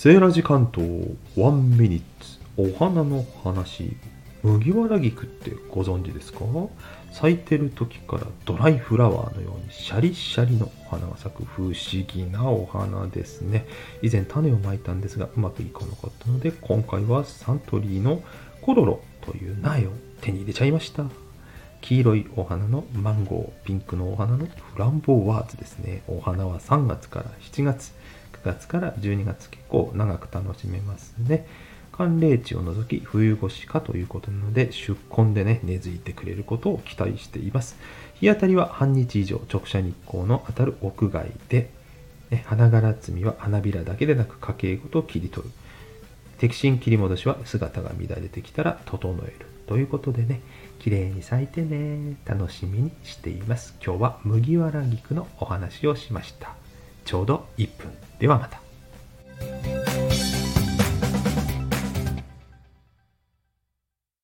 セーラジ関東ワンミニッツお花の話。麦わら菊ってご存知ですか？咲いてる時からドライフラワーのようにシャリシャリのお花が咲く不思議なお花ですね。以前種をまいたんですがうまくいかなかったので今回はサントリーのコロロという苗を手に入れちゃいました。黄色いお花のマンゴーピンクのお花のフランボワーズですね。お花は3月から7月9月から12月結構長く楽しめますね。寒冷地を除き冬越しかということなので出根でね根付いてくれることを期待しています。日当たりは半日以上直射日光の当たる屋外で、ね、花柄摘みは花びらだけでなく家計ごと切り取る。摘心切り戻しは姿が乱れてきたら整える。ということでね綺麗に咲いてね楽しみにしています。今日は麦わら菊のお話をしました。ちょうど1分。ではまた。